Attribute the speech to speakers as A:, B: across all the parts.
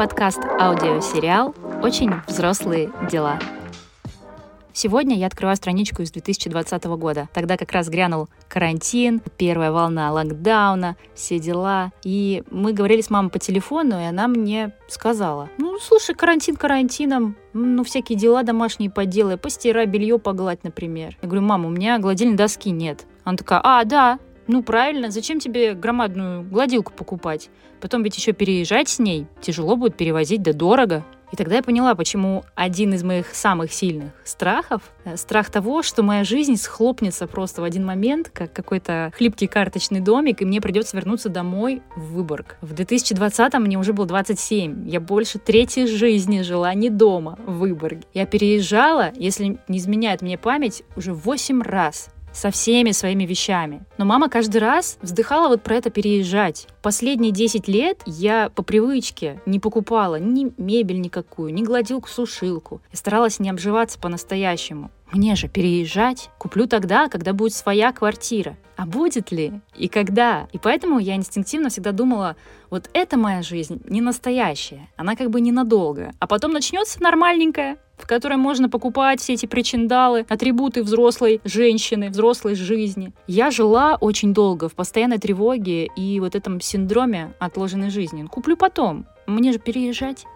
A: подкаст аудиосериал «Очень взрослые дела». Сегодня я открываю страничку из 2020 года. Тогда как раз грянул карантин, первая волна локдауна, все дела. И мы говорили с мамой по телефону, и она мне сказала, ну, слушай, карантин карантином, ну, всякие дела домашние поделай, постирай, белье погладь, например. Я говорю, мама, у меня гладильной доски нет. Она такая, а, да, ну правильно, зачем тебе громадную гладилку покупать? Потом ведь еще переезжать с ней. Тяжело будет перевозить, да дорого. И тогда я поняла, почему один из моих самых сильных страхов э, — страх того, что моя жизнь схлопнется просто в один момент, как какой-то хлипкий карточный домик, и мне придется вернуться домой в Выборг. В 2020-м мне уже было 27. Я больше третьей жизни жила не дома, в Выборге. Я переезжала, если не изменяет мне память, уже 8 раз со всеми своими вещами. Но мама каждый раз вздыхала вот про это переезжать. Последние 10 лет я по привычке не покупала ни мебель никакую, ни гладилку-сушилку. Я старалась не обживаться по-настоящему. Мне же переезжать куплю тогда, когда будет своя квартира. А будет ли? И когда? И поэтому я инстинктивно всегда думала, вот это моя жизнь не настоящая, она как бы ненадолго. А потом начнется нормальненькая, в которой можно покупать все эти причиндалы, атрибуты взрослой женщины, взрослой жизни. Я жила очень долго в постоянной тревоге и вот этом синдроме отложенной жизни. Куплю потом. Мне же переезжать.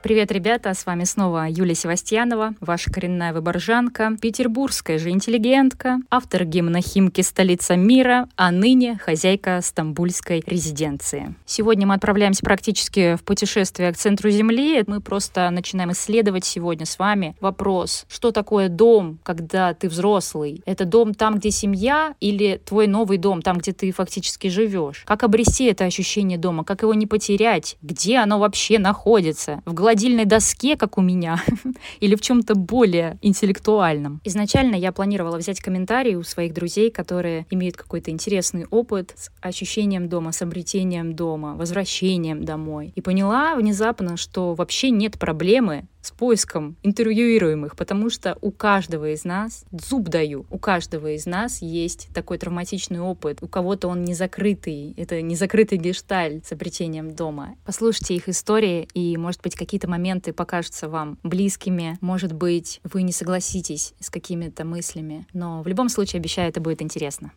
A: Привет, ребята, с вами снова Юлия Севастьянова, ваша коренная выборжанка, петербургская же интеллигентка, автор гимна Химки «Столица мира», а ныне хозяйка стамбульской резиденции. Сегодня мы отправляемся практически в путешествие к центру Земли. Мы просто начинаем исследовать сегодня с вами вопрос, что такое дом, когда ты взрослый? Это дом там, где семья, или твой новый дом, там, где ты фактически живешь? Как обрести это ощущение дома? Как его не потерять? Где оно вообще находится? В гладильной доске, как у меня, или в чем-то более интеллектуальном. Изначально я планировала взять комментарии у своих друзей, которые имеют какой-то интересный опыт с ощущением дома, с обретением дома, возвращением домой. И поняла внезапно, что вообще нет проблемы с поиском интервьюируемых, потому что у каждого из нас, зуб даю, у каждого из нас есть такой травматичный опыт. У кого-то он не закрытый, это не закрытый гешталь с обретением дома. Послушайте их истории, и, может быть, какие-то моменты покажутся вам близкими, может быть, вы не согласитесь с какими-то мыслями, но в любом случае, обещаю, это будет интересно.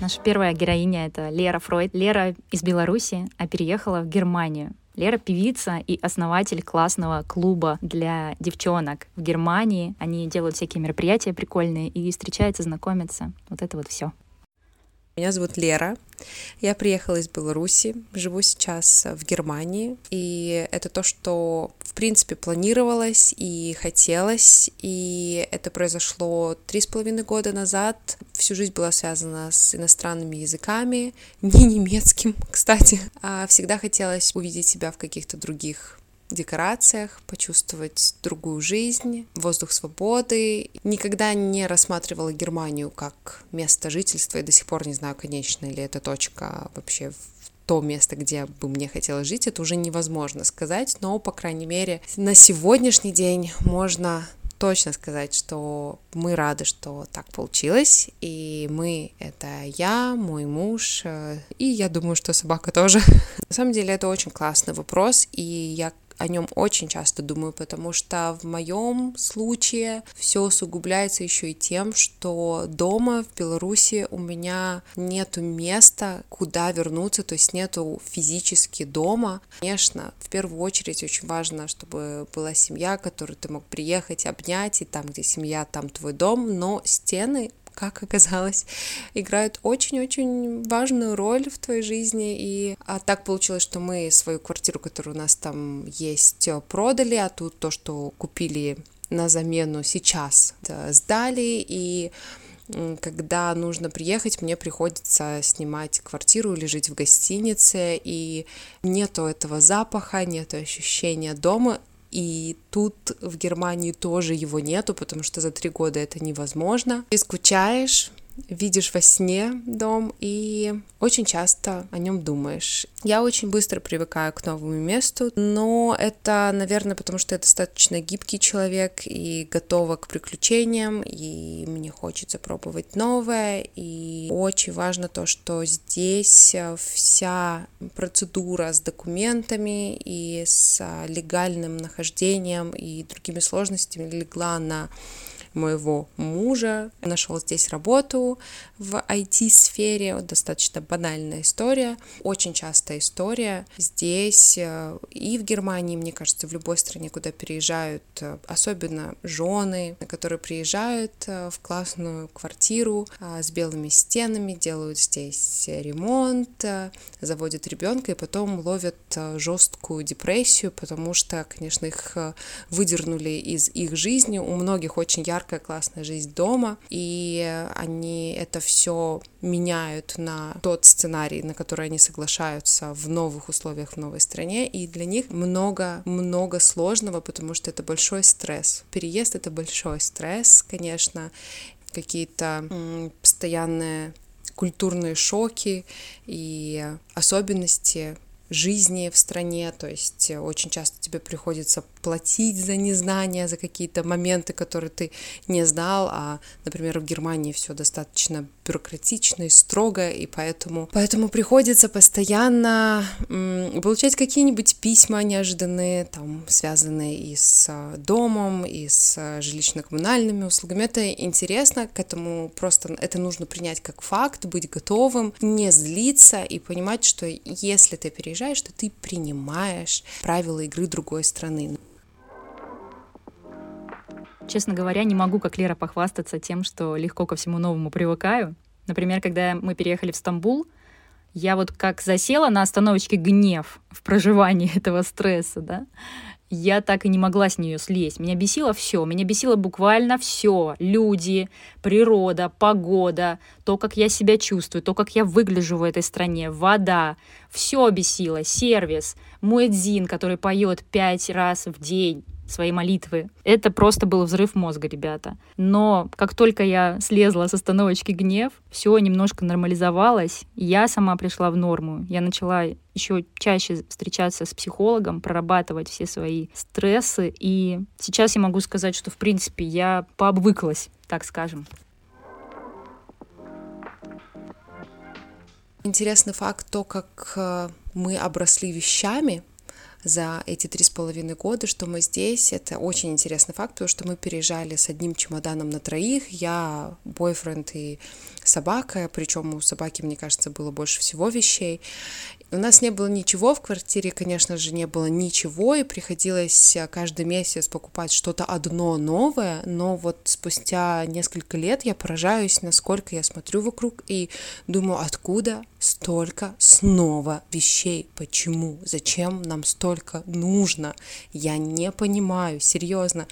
A: Наша первая героиня — это Лера Фройд. Лера из Беларуси, а переехала в Германию. Лера певица и основатель классного клуба для девчонок в Германии. Они делают всякие мероприятия прикольные и встречаются, знакомятся. Вот это вот все.
B: Меня зовут Лера. Я приехала из Беларуси, живу сейчас в Германии, и это то, что в принципе планировалось и хотелось, и это произошло три с половиной года назад. Всю жизнь была связана с иностранными языками, не немецким, кстати. А всегда хотелось увидеть себя в каких-то других декорациях, почувствовать другую жизнь, воздух свободы. Никогда не рассматривала Германию как место жительства и до сих пор не знаю, конечно, ли это точка вообще в то место, где бы мне хотелось жить, это уже невозможно сказать, но, по крайней мере, на сегодняшний день можно точно сказать, что мы рады, что так получилось, и мы — это я, мой муж, э, и я думаю, что собака тоже. На самом деле это очень классный вопрос, и я о нем очень часто думаю, потому что в моем случае все усугубляется еще и тем, что дома в Беларуси у меня нету места, куда вернуться, то есть нету физически дома. Конечно, в первую очередь очень важно, чтобы была семья, которую ты мог приехать, обнять, и там, где семья, там твой дом, но стены как оказалось, играют очень-очень важную роль в твоей жизни. И а так получилось, что мы свою квартиру, которая у нас там есть, продали, а тут то, что купили на замену сейчас, да, сдали, и когда нужно приехать, мне приходится снимать квартиру или жить в гостинице, и нету этого запаха, нету ощущения дома, и тут в Германии тоже его нету, потому что за три года это невозможно. Ты скучаешь, видишь во сне дом и очень часто о нем думаешь. Я очень быстро привыкаю к новому месту, но это, наверное, потому что я достаточно гибкий человек и готова к приключениям, и мне хочется пробовать новое, и очень важно то, что здесь вся процедура с документами и с легальным нахождением и другими сложностями легла на моего мужа. Нашел здесь работу в IT-сфере, достаточно банальная история, очень частая история. Здесь э, и в Германии, мне кажется, в любой стране, куда переезжают, э, особенно жены, которые приезжают э, в классную квартиру с белыми стенами, делают здесь ремонт, заводят ребенка и потом ловят жесткую депрессию, потому что, конечно, их выдернули из их жизни. У многих очень ярко яркая, классная жизнь дома, и они это все меняют на тот сценарий, на который они соглашаются в новых условиях в новой стране, и для них много-много сложного, потому что это большой стресс. Переезд — это большой стресс, конечно, какие-то постоянные культурные шоки и особенности жизни в стране, то есть очень часто тебе приходится платить за незнание, за какие-то моменты, которые ты не знал, а, например, в Германии все достаточно бюрократично и строго, и поэтому, поэтому приходится постоянно м, получать какие-нибудь письма неожиданные, там, связанные и с а, домом, и с а, жилищно-коммунальными услугами. Это интересно, к этому просто это нужно принять как факт, быть готовым, не злиться и понимать, что если ты переезжаешь, то ты принимаешь правила игры другой страны.
A: Честно говоря, не могу, как Лера, похвастаться тем, что легко ко всему новому привыкаю. Например, когда мы переехали в Стамбул, я вот как засела на остановочке гнев в проживании этого стресса, да, я так и не могла с нее слезть. Меня бесило все. Меня бесило буквально все. Люди, природа, погода, то, как я себя чувствую, то, как я выгляжу в этой стране, вода. Все бесило. Сервис, муэдзин, который поет пять раз в день свои молитвы. Это просто был взрыв мозга, ребята. Но как только я слезла с остановочки гнев, все немножко нормализовалось, я сама пришла в норму. Я начала еще чаще встречаться с психологом, прорабатывать все свои стрессы. И сейчас я могу сказать, что, в принципе, я пообвыклась, так скажем.
B: Интересный факт то, как э, мы обросли вещами, за эти три с половиной года, что мы здесь. Это очень интересный факт, потому что мы переезжали с одним чемоданом на троих. Я, бойфренд и собака, причем у собаки, мне кажется, было больше всего вещей. У нас не было ничего в квартире, конечно же, не было ничего, и приходилось э, каждый месяц покупать что-то одно новое, но вот спустя несколько лет я поражаюсь, насколько я смотрю вокруг и думаю, откуда столько снова вещей, почему, зачем нам столько нужно, я не понимаю, серьезно.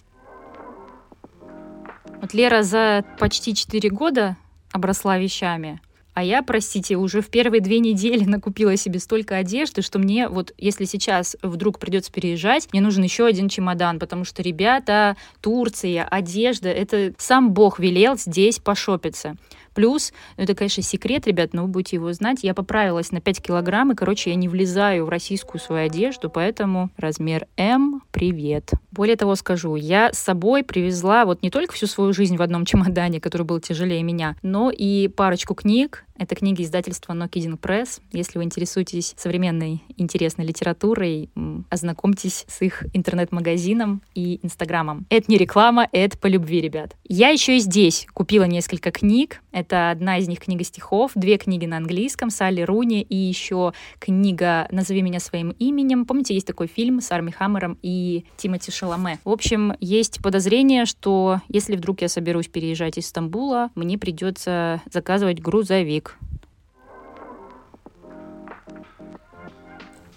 A: Вот Лера за почти 4 года обросла вещами, а я, простите, уже в первые две недели накупила себе столько одежды, что мне вот, если сейчас вдруг придется переезжать, мне нужен еще один чемодан, потому что, ребята, Турция, одежда, это сам Бог велел здесь пошопиться. Плюс, ну это, конечно, секрет, ребят, но вы будете его знать, я поправилась на 5 килограмм, и, короче, я не влезаю в российскую свою одежду, поэтому размер М, привет. Более того скажу, я с собой привезла вот не только всю свою жизнь в одном чемодане, который был тяжелее меня, но и парочку книг, это книги издательства No Kidding Press. Если вы интересуетесь современной интересной литературой, ознакомьтесь с их интернет-магазином и инстаграмом. Это не реклама, это по любви, ребят. Я еще и здесь купила несколько книг. Это одна из них книга стихов, две книги на английском, Салли Руни и еще книга «Назови меня своим именем». Помните, есть такой фильм с Арми Хаммером и Тимоти Шаломе. В общем, есть подозрение, что если вдруг я соберусь переезжать из Стамбула, мне придется заказывать грузовик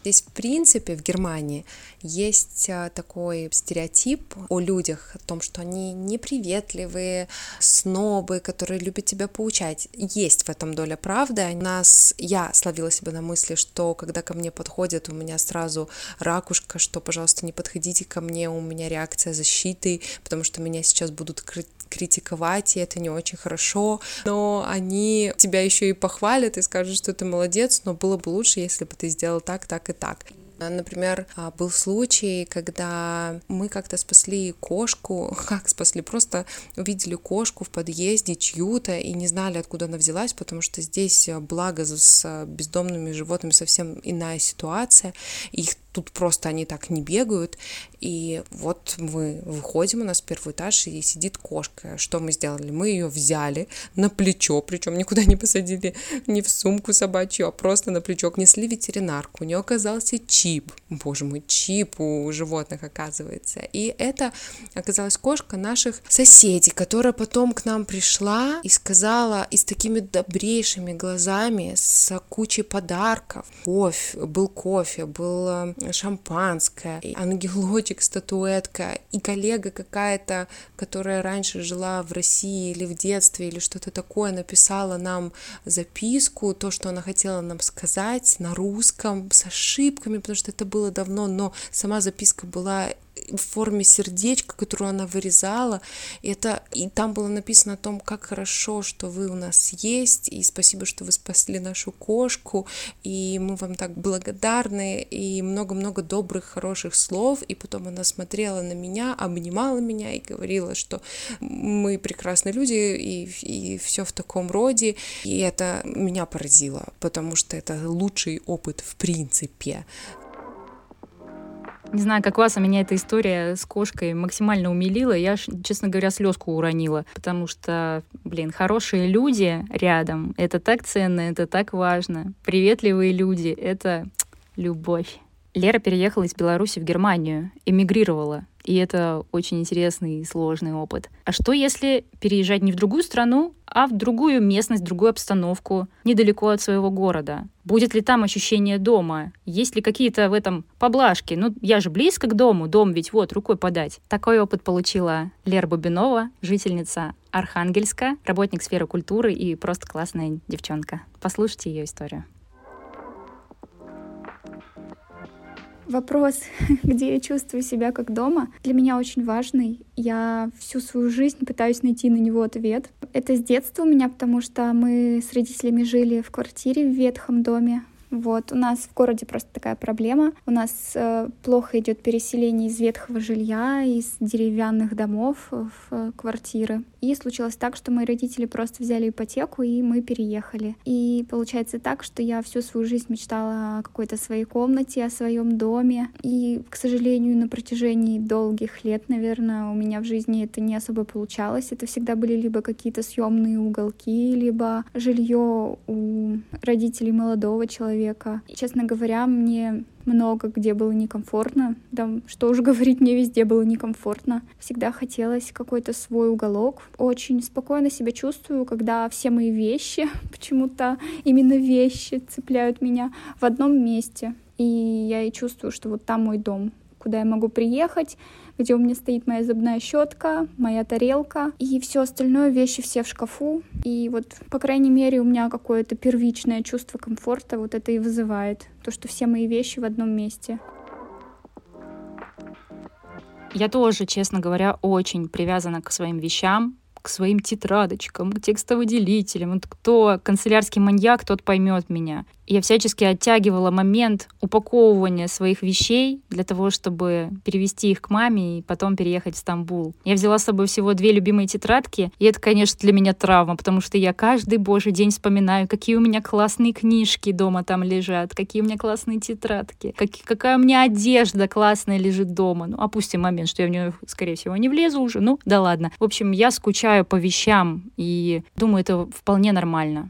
B: Здесь, в принципе, в Германии есть а, такой стереотип о людях, о том, что они неприветливые, снобы, которые любят тебя поучать. Есть в этом доля правды. У нас, я словила себя на мысли, что когда ко мне подходят, у меня сразу ракушка, что, пожалуйста, не подходите ко мне, у меня реакция защиты, потому что меня сейчас будут критиковать, и это не очень хорошо, но они тебя еще и похвалят и скажут, что ты молодец, но было бы лучше, если бы ты сделал так, так и так. Например, а, был случай, когда мы как-то спасли кошку, как спасли, просто увидели кошку в подъезде чью-то и не знали, откуда она взялась, потому что здесь, а, благо, с бездомными животными совсем иная ситуация, их тут просто они так не бегают. И вот мы выходим, у нас первый этаж, и сидит кошка. Что мы сделали? Мы ее взяли на плечо, причем никуда не посадили, не в сумку собачью, а просто на плечо. Несли ветеринарку. У нее оказался чип. Боже мой, чип у животных оказывается. И это оказалась кошка наших соседей, которая потом к нам пришла и сказала, и с такими добрейшими глазами, с кучей подарков. Кофе, был кофе, был э, шампанское, ангелочек, статуэтка, и коллега какая-то, которая раньше жила в России или в детстве, или что-то такое, написала нам записку, то, что она хотела нам сказать на русском, с ошибками, потому что это было давно, но сама записка была в форме сердечка, которую она вырезала. Это, и там было написано о том, как хорошо, что вы у нас есть, и спасибо, что вы спасли нашу кошку, и мы вам так благодарны, и много-много добрых, хороших слов. И потом она смотрела на меня, обнимала меня и говорила, что мы прекрасные люди, и, и все в таком роде. И это меня поразило, потому что это лучший опыт в принципе.
A: Не знаю, как вас, а меня эта история с кошкой максимально умилила. Я, честно говоря, слезку уронила, потому что, блин, хорошие люди рядом — это так ценно, это так важно. Приветливые люди — это любовь. Лера переехала из Беларуси в Германию, эмигрировала. И это очень интересный и сложный опыт. А что, если переезжать не в другую страну, а в другую местность, другую обстановку, недалеко от своего города? Будет ли там ощущение дома? Есть ли какие-то в этом поблажки? Ну, я же близко к дому, дом ведь вот, рукой подать. Такой опыт получила Лера Бубинова, жительница Архангельска, работник сферы культуры и просто классная девчонка. Послушайте ее историю.
C: Вопрос, где я чувствую себя как дома, для меня очень важный. Я всю свою жизнь пытаюсь найти на него ответ. Это с детства у меня, потому что мы с родителями жили в квартире в ветхом доме. Вот, у нас в городе просто такая проблема. У нас э, плохо идет переселение из ветхого жилья, из деревянных домов в э, квартиры. И случилось так, что мои родители просто взяли ипотеку, и мы переехали. И получается так, что я всю свою жизнь мечтала о какой-то своей комнате, о своем доме. И, к сожалению, на протяжении долгих лет, наверное, у меня в жизни это не особо получалось. Это всегда были либо какие-то съемные уголки, либо жилье у родителей молодого человека. И, честно говоря, мне много где было некомфортно. Да, что уже говорить, мне везде было некомфортно. Всегда хотелось какой-то свой уголок. Очень спокойно себя чувствую, когда все мои вещи, почему-то именно вещи цепляют меня в одном месте. И я и чувствую, что вот там мой дом, куда я могу приехать, где у меня стоит моя зубная щетка, моя тарелка и все остальное, вещи все в шкафу. И вот, по крайней мере, у меня какое-то первичное чувство комфорта вот это и вызывает. То, что все мои вещи в одном месте.
A: Я тоже, честно говоря, очень привязана к своим вещам, к своим тетрадочкам, к текстовыделителям. Вот кто канцелярский маньяк, тот поймет меня. Я всячески оттягивала момент упаковывания своих вещей для того, чтобы перевести их к маме и потом переехать в Стамбул. Я взяла с собой всего две любимые тетрадки, и это, конечно, для меня травма, потому что я каждый божий день вспоминаю, какие у меня классные книжки дома там лежат, какие у меня классные тетрадки, как, какая у меня одежда классная лежит дома. Ну, опустим момент, что я в нее, скорее всего, не влезу уже. Ну, да ладно. В общем, я скучаю по вещам и думаю, это вполне нормально.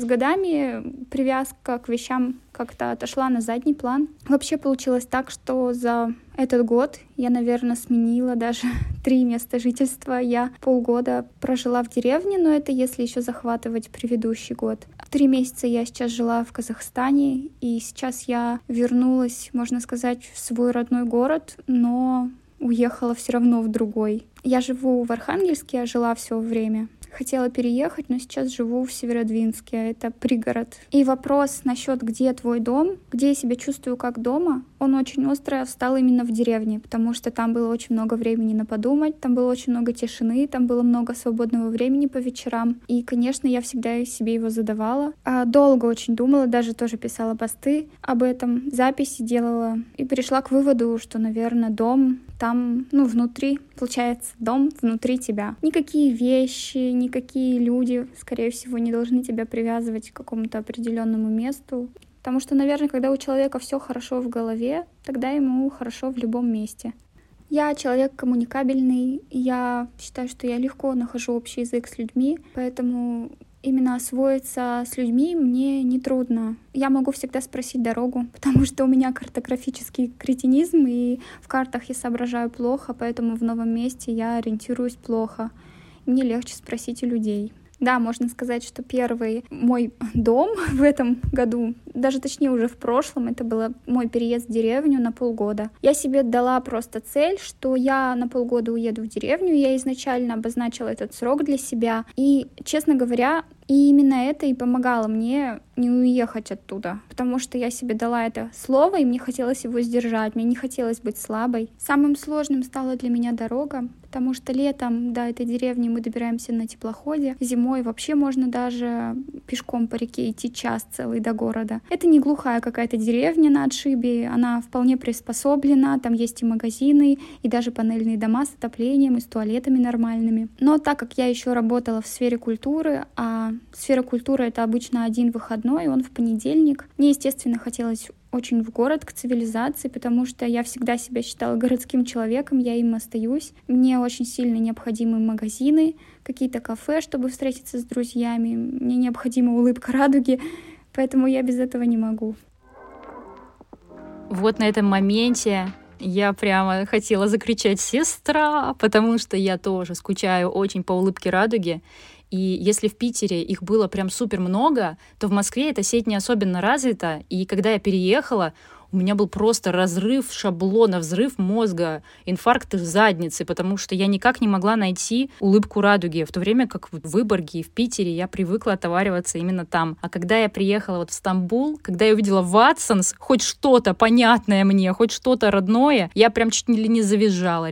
C: С годами привязка к вещам как-то отошла на задний план. Вообще получилось так, что за этот год я, наверное, сменила даже три места жительства. Я полгода прожила в деревне, но это если еще захватывать предыдущий год. Три месяца я сейчас жила в Казахстане, и сейчас я вернулась, можно сказать, в свой родной город, но уехала все равно в другой. Я живу в Архангельске, я жила все время хотела переехать, но сейчас живу в Северодвинске, это пригород. И вопрос насчет где твой дом, где я себя чувствую как дома, он очень остро встал именно в деревне, потому что там было очень много времени на подумать, там было очень много тишины, там было много свободного времени по вечерам. И, конечно, я всегда себе его задавала. А долго очень думала, даже тоже писала посты об этом, записи делала и пришла к выводу, что, наверное, дом там, ну, внутри, получается, дом внутри тебя. Никакие вещи, никакие люди, скорее всего, не должны тебя привязывать к какому-то определенному месту. Потому что, наверное, когда у человека все хорошо в голове, тогда ему хорошо в любом месте. Я человек коммуникабельный, я считаю, что я легко нахожу общий язык с людьми, поэтому именно освоиться с людьми мне не трудно. Я могу всегда спросить дорогу, потому что у меня картографический кретинизм, и в картах я соображаю плохо, поэтому в новом месте я ориентируюсь плохо. Мне легче спросить у людей. Да, можно сказать, что первый мой дом в этом году, даже точнее уже в прошлом, это был мой переезд в деревню на полгода. Я себе дала просто цель, что я на полгода уеду в деревню. Я изначально обозначила этот срок для себя. И, честно говоря, и именно это и помогало мне не уехать оттуда, потому что я себе дала это слово, и мне хотелось его сдержать, мне не хотелось быть слабой. Самым сложным стала для меня дорога, потому что летом до этой деревни мы добираемся на теплоходе, зимой вообще можно даже пешком по реке идти час целый до города. Это не глухая какая-то деревня на отшибе, она вполне приспособлена, там есть и магазины, и даже панельные дома с отоплением и с туалетами нормальными. Но так как я еще работала в сфере культуры, а сфера культуры — это обычно один выходной, он в понедельник. Мне, естественно, хотелось очень в город, к цивилизации, потому что я всегда себя считала городским человеком, я им остаюсь. Мне очень сильно необходимы магазины, какие-то кафе, чтобы встретиться с друзьями. Мне необходима улыбка радуги, поэтому я без этого не могу.
A: Вот на этом моменте я прямо хотела закричать «Сестра!», потому что я тоже скучаю очень по улыбке радуги. И если в Питере их было прям супер много, то в Москве эта сеть не особенно развита. И когда я переехала, у меня был просто разрыв шаблона, взрыв мозга, инфаркт задницы, потому что я никак не могла найти улыбку радуги, в то время как в Выборге и в Питере я привыкла отовариваться именно там. А когда я приехала вот в Стамбул, когда я увидела Ватсонс, хоть что-то понятное мне, хоть что-то родное, я прям чуть ли не завизжала.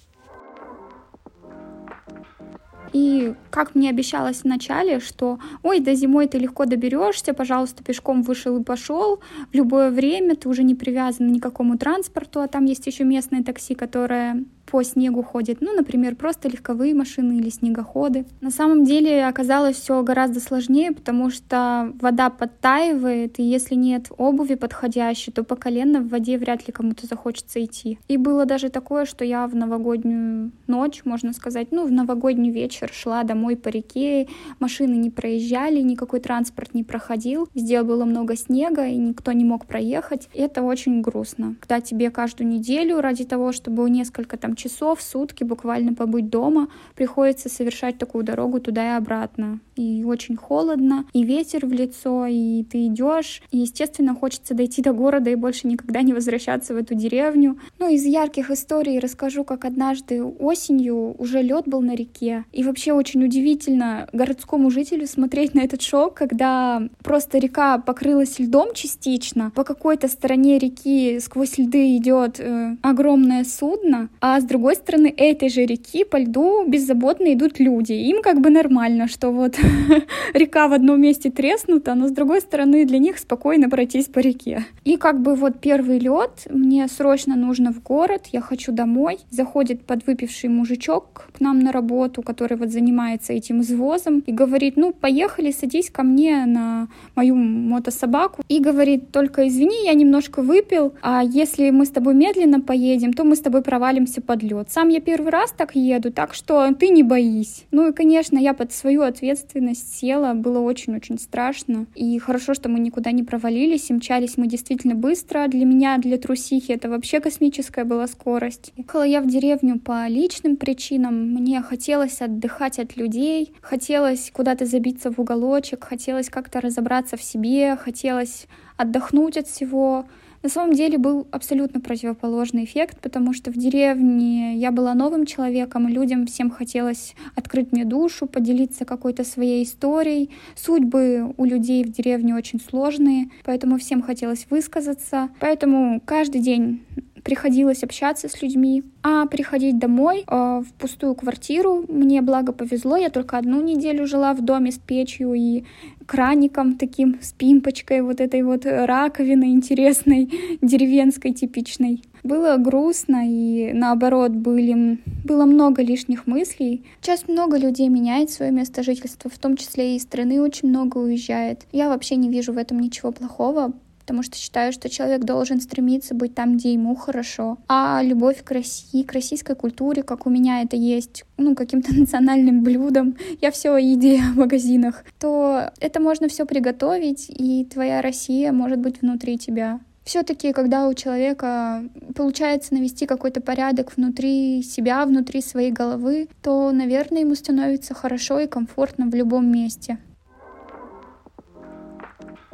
C: И как мне обещалось вначале, что ой, до зимой ты легко доберешься, пожалуйста, пешком вышел и пошел, в любое время ты уже не привязан ни к какому транспорту, а там есть еще местное такси, которое по снегу ходит, ну, например, просто легковые машины или снегоходы. На самом деле оказалось все гораздо сложнее, потому что вода подтаивает, и если нет обуви подходящей, то по колено в воде вряд ли кому-то захочется идти. И было даже такое, что я в новогоднюю ночь, можно сказать, ну, в новогодний вечер шла домой по реке, машины не проезжали, никакой транспорт не проходил, везде было много снега, и никто не мог проехать. Это очень грустно, когда тебе каждую неделю ради того, чтобы несколько там часов, сутки буквально побыть дома, приходится совершать такую дорогу туда и обратно. И очень холодно, и ветер в лицо, и ты идешь. И, естественно, хочется дойти до города и больше никогда не возвращаться в эту деревню. Ну, из ярких историй расскажу, как однажды осенью уже лед был на реке. И вообще очень удивительно городскому жителю смотреть на этот шок, когда просто река покрылась льдом частично, по какой-то стороне реки сквозь льды идет э, огромное судно, а с другой стороны этой же реки по льду беззаботно идут люди. Им как бы нормально, что вот река в одном месте треснута, но с другой стороны для них спокойно пройтись по реке. И как бы вот первый лед, мне срочно нужно в город, я хочу домой. Заходит подвыпивший мужичок к нам на работу, который вот занимается этим извозом, и говорит, ну, поехали, садись ко мне на мою мотособаку. И говорит, только извини, я немножко выпил, а если мы с тобой медленно поедем, то мы с тобой провалимся под под лед. Сам я первый раз так еду, так что ты не боись. Ну и, конечно, я под свою ответственность села, было очень-очень страшно. И хорошо, что мы никуда не провалились, и мчались мы действительно быстро. Для меня, для трусихи, это вообще космическая была скорость. Ехала я в деревню по личным причинам. Мне хотелось отдыхать от людей, хотелось куда-то забиться в уголочек, хотелось как-то разобраться в себе, хотелось отдохнуть от всего. На самом деле был абсолютно противоположный эффект, потому что в деревне я была новым человеком, людям всем хотелось открыть мне душу, поделиться какой-то своей историей. Судьбы у людей в деревне очень сложные, поэтому всем хотелось высказаться. Поэтому каждый день приходилось общаться с людьми. А приходить домой э, в пустую квартиру мне благо повезло. Я только одну неделю жила в доме с печью и краником таким, с пимпочкой, вот этой вот раковиной интересной, деревенской типичной. Было грустно и наоборот были, было много лишних мыслей. Сейчас много людей меняет свое место жительства, в том числе и страны очень много уезжает. Я вообще не вижу в этом ничего плохого, потому что считаю, что человек должен стремиться быть там, где ему хорошо. А любовь к России, к российской культуре, как у меня это есть, ну, каким-то национальным блюдом, я все еде в магазинах, то это можно все приготовить, и твоя Россия может быть внутри тебя. Все-таки, когда у человека получается навести какой-то порядок внутри себя, внутри своей головы, то, наверное, ему становится хорошо и комфортно в любом месте.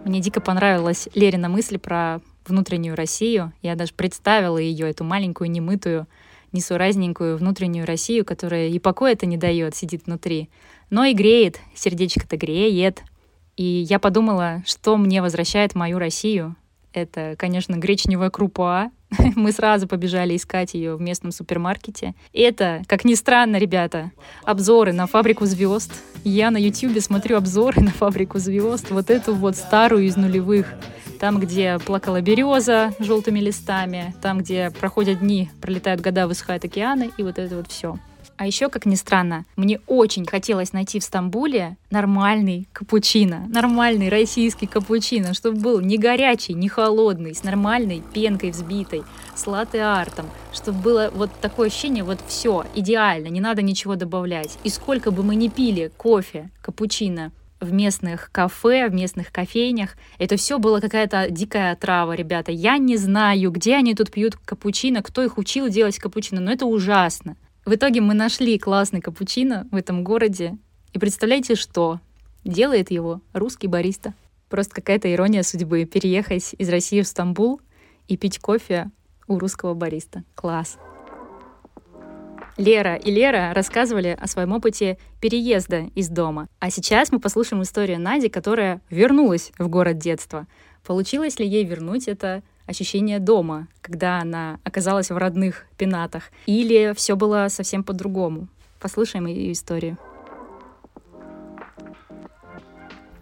A: Мне дико понравилась Лерина мысль про внутреннюю Россию. Я даже представила ее, эту маленькую, немытую, несуразненькую внутреннюю Россию, которая и покоя-то не дает, сидит внутри, но и греет, сердечко-то греет. И я подумала, что мне возвращает мою Россию. Это, конечно, гречневая крупа. Мы сразу побежали искать ее в местном супермаркете. Это, как ни странно, ребята, обзоры на фабрику звезд. Я на YouTube смотрю обзоры на фабрику звезд. Вот эту вот старую из нулевых. Там, где плакала береза желтыми листами, там, где проходят дни, пролетают года, высыхают океаны, и вот это вот все. А еще, как ни странно, мне очень хотелось найти в Стамбуле нормальный капучино, нормальный российский капучино, чтобы был не горячий, не холодный, с нормальной пенкой взбитой, с латте-артом, чтобы было вот такое ощущение, вот все, идеально, не надо ничего добавлять. И сколько бы мы ни пили кофе, капучино, в местных кафе, в местных кофейнях. Это все было какая-то дикая трава, ребята. Я не знаю, где они тут пьют капучино, кто их учил делать капучино, но это ужасно. В итоге мы нашли классный капучино в этом городе. И представляете, что? Делает его русский бариста. Просто какая-то ирония судьбы. Переехать из России в Стамбул и пить кофе у русского бариста. Класс. Лера и Лера рассказывали о своем опыте переезда из дома. А сейчас мы послушаем историю Нади, которая вернулась в город детства. Получилось ли ей вернуть это ощущение дома, когда она оказалась в родных пенатах? Или все было совсем по-другому? Послушаем ее историю.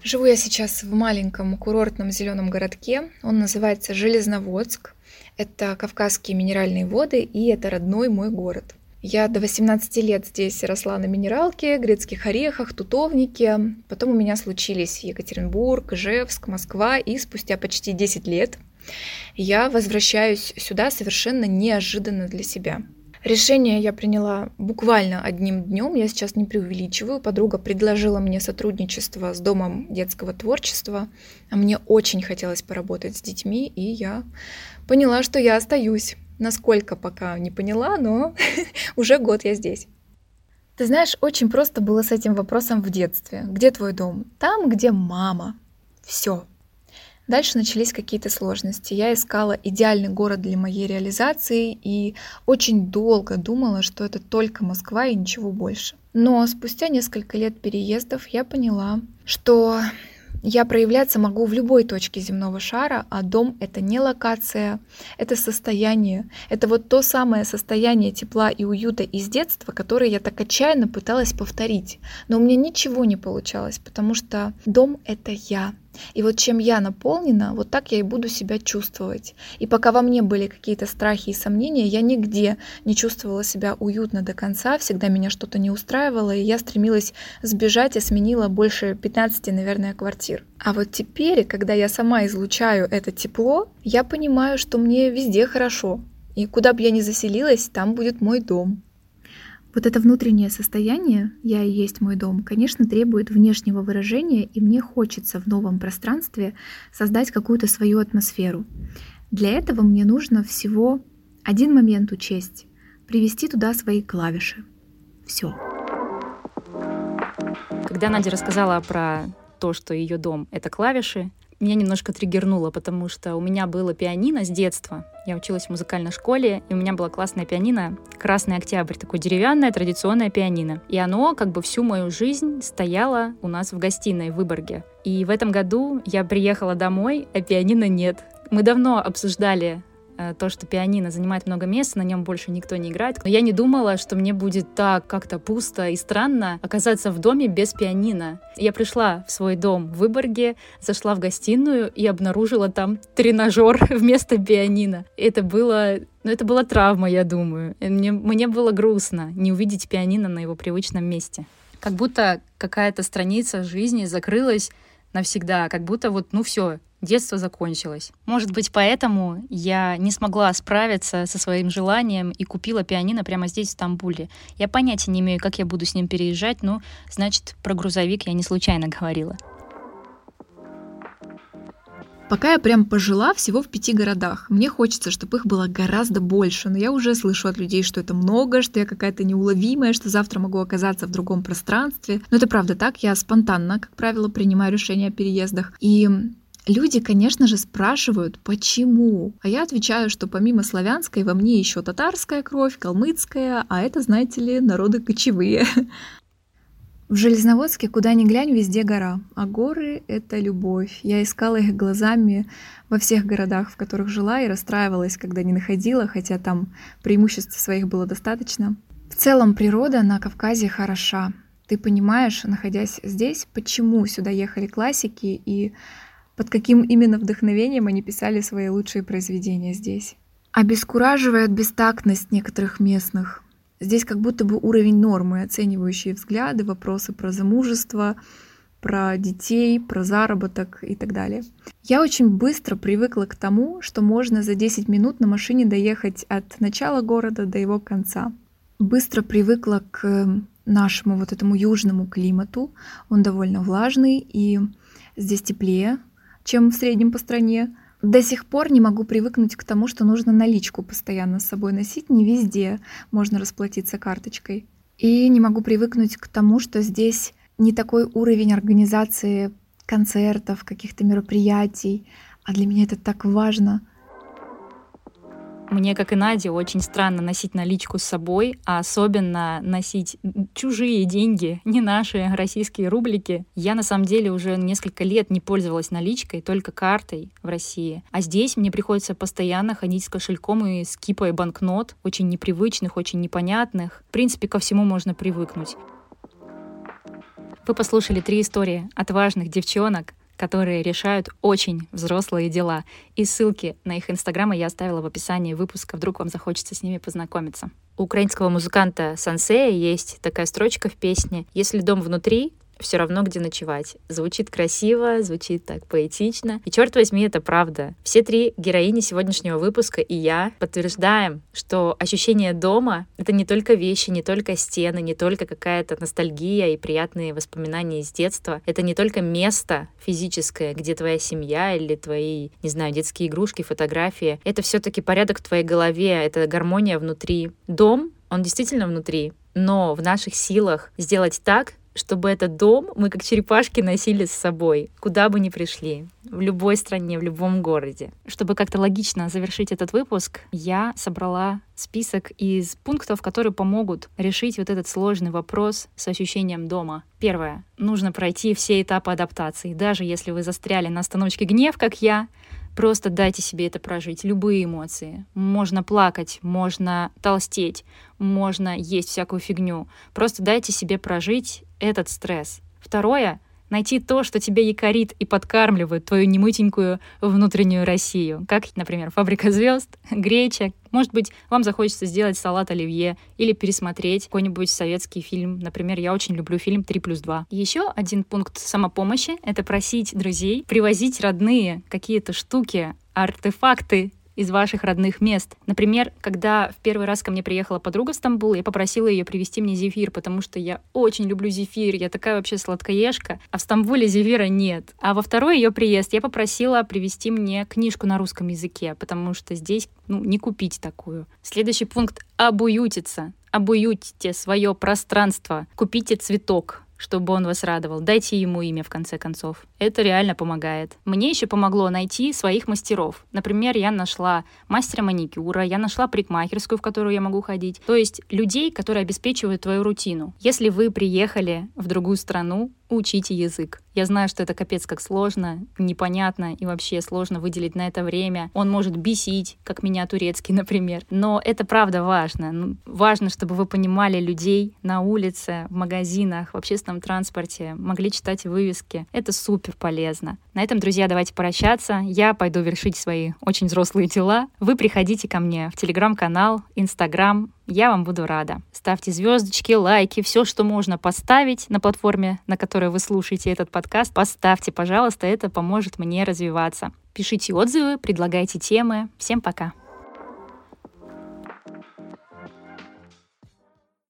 D: Живу я сейчас в маленьком курортном зеленом городке. Он называется Железноводск. Это Кавказские минеральные воды, и это родной мой город. Я до 18 лет здесь росла на минералке, грецких орехах, тутовнике. Потом у меня случились Екатеринбург, Ижевск, Москва, и спустя почти 10 лет я возвращаюсь сюда совершенно неожиданно для себя. Решение я приняла буквально одним днем, я сейчас не преувеличиваю. Подруга предложила мне сотрудничество с Домом детского творчества, мне очень хотелось поработать с детьми, и я поняла, что я остаюсь. Насколько пока не поняла, но уже год я здесь. Ты знаешь, очень просто было с этим вопросом в детстве. Где твой дом? Там, где мама. Все, Дальше начались какие-то сложности. Я искала идеальный город для моей реализации и очень долго думала, что это только Москва и ничего больше. Но спустя несколько лет переездов я поняла, что я проявляться могу в любой точке земного шара, а дом — это не локация, это состояние. Это вот то самое состояние тепла и уюта из детства, которое я так отчаянно пыталась повторить. Но у меня ничего не получалось, потому что дом — это я. И вот чем я наполнена, вот так я и буду себя чувствовать. И пока во мне были какие-то страхи и сомнения, я нигде не чувствовала себя уютно до конца, всегда меня что-то не устраивало, и я стремилась сбежать и сменила больше 15, наверное, квартир. А вот теперь, когда я сама излучаю это тепло, я понимаю, что мне везде хорошо,
E: И куда бы я ни заселилась, там будет мой дом.
D: Вот это внутреннее состояние «я и есть мой дом», конечно, требует внешнего выражения, и мне хочется в новом пространстве создать какую-то свою атмосферу. Для этого мне нужно всего один момент учесть, привести туда свои клавиши. Все.
A: Когда Надя рассказала про то, что ее дом — это клавиши, меня немножко триггернуло, потому что у меня было пианино с детства. Я училась в музыкальной школе, и у меня была классная пианино «Красный октябрь», такое деревянное традиционное пианино. И оно как бы всю мою жизнь стояло у нас в гостиной в Выборге. И в этом году я приехала домой, а пианино нет. Мы давно обсуждали то, что пианино занимает много места, на нем больше никто не играет. Но я не думала, что мне будет так как-то пусто и странно оказаться в доме без пианино. Я пришла в свой дом в Выборге, зашла в гостиную и обнаружила там тренажер вместо пианино. Это было ну, это была травма, я думаю. Мне, мне было грустно не увидеть пианино на его привычном месте. Как будто какая-то страница жизни закрылась навсегда, как будто вот, ну все, детство закончилось. Может быть, поэтому я не смогла справиться со своим желанием и купила пианино прямо здесь, в Стамбуле. Я понятия не имею, как я буду с ним переезжать, но, значит, про грузовик я не случайно говорила.
D: Пока я прям пожила всего в пяти городах. Мне хочется, чтобы их было гораздо больше, но я уже слышу от людей, что это много, что я какая-то неуловимая, что завтра могу оказаться в другом пространстве. Но это правда так, я спонтанно, как правило, принимаю решения о переездах. И Люди, конечно же, спрашивают, почему. А я отвечаю, что помимо славянской во мне еще татарская кровь, калмыцкая, а это, знаете ли, народы кочевые. В Железноводске, куда ни глянь, везде гора. А горы — это любовь. Я искала их глазами во всех городах, в которых жила, и расстраивалась, когда не находила, хотя там преимуществ своих было достаточно. В целом природа на Кавказе хороша. Ты понимаешь, находясь здесь, почему сюда ехали классики и под каким именно вдохновением они писали свои лучшие произведения здесь. Обескураживает бестактность некоторых местных. Здесь как будто бы уровень нормы, оценивающие взгляды, вопросы про замужество, про детей, про заработок и так далее. Я очень быстро привыкла к тому, что можно за 10 минут на машине доехать от начала города до его конца. Быстро привыкла к нашему вот этому южному климату. Он довольно влажный, и здесь теплее, чем в среднем по стране. До сих пор не могу привыкнуть к тому, что нужно наличку постоянно с собой носить. Не везде можно расплатиться карточкой. И не могу привыкнуть к тому, что здесь не такой уровень организации концертов, каких-то мероприятий. А для меня это так важно —
A: мне, как и Наде, очень странно носить наличку с собой, а особенно носить чужие деньги, не наши российские рублики. Я, на самом деле, уже несколько лет не пользовалась наличкой, только картой в России. А здесь мне приходится постоянно ходить с кошельком и с кипой банкнот, очень непривычных, очень непонятных. В принципе, ко всему можно привыкнуть. Вы послушали три истории отважных девчонок, которые решают очень взрослые дела. И ссылки на их инстаграмы я оставила в описании выпуска, вдруг вам захочется с ними познакомиться. У украинского музыканта Сансея есть такая строчка в песне «Если дом внутри, все равно, где ночевать. Звучит красиво, звучит так поэтично. И черт возьми, это правда. Все три героини сегодняшнего выпуска и я подтверждаем, что ощущение дома — это не только вещи, не только стены, не только какая-то ностальгия и приятные воспоминания из детства. Это не только место физическое, где твоя семья или твои, не знаю, детские игрушки, фотографии. Это все-таки порядок в твоей голове, это гармония внутри. Дом, он действительно внутри, но в наших силах сделать так, чтобы этот дом мы как черепашки носили с собой, куда бы ни пришли, в любой стране, в любом городе. Чтобы как-то логично завершить этот выпуск, я собрала список из пунктов, которые помогут решить вот этот сложный вопрос с ощущением дома. Первое. Нужно пройти все этапы адаптации. Даже если вы застряли на остановочке гнев, как я, Просто дайте себе это прожить, любые эмоции. Можно плакать, можно толстеть, можно есть всякую фигню. Просто дайте себе прожить этот стресс. Второе найти то, что тебя якорит и подкармливает твою немытенькую внутреннюю Россию. Как, например, «Фабрика звезд», «Греча». Может быть, вам захочется сделать салат оливье или пересмотреть какой-нибудь советский фильм. Например, я очень люблю фильм «3 плюс 2». Еще один пункт самопомощи — это просить друзей привозить родные какие-то штуки, артефакты из ваших родных мест. Например, когда в первый раз ко мне приехала подруга в Стамбул, я попросила ее привезти мне зефир, потому что я очень люблю зефир, я такая вообще сладкоежка, а в Стамбуле зефира нет. А во второй ее приезд я попросила привезти мне книжку на русском языке, потому что здесь ну, не купить такую. Следующий пункт — обуютиться. Обуютите свое пространство, купите цветок, чтобы он вас радовал. Дайте ему имя, в конце концов. Это реально помогает. Мне еще помогло найти своих мастеров. Например, я нашла мастера маникюра, я нашла парикмахерскую, в которую я могу ходить. То есть людей, которые обеспечивают твою рутину. Если вы приехали в другую страну, учите язык. Я знаю, что это капец как сложно, непонятно и вообще сложно выделить на это время. Он может бесить, как меня турецкий, например. Но это правда важно. Ну, важно, чтобы вы понимали людей на улице, в магазинах, в общественном транспорте, могли читать вывески. Это супер полезно. На этом, друзья, давайте прощаться. Я пойду вершить свои очень взрослые дела. Вы приходите ко мне в телеграм-канал, инстаграм, я вам буду рада. Ставьте звездочки, лайки, все, что можно поставить на платформе, на которой вы слушаете этот подкаст. Поставьте, пожалуйста, это поможет мне развиваться. Пишите отзывы, предлагайте темы. Всем пока.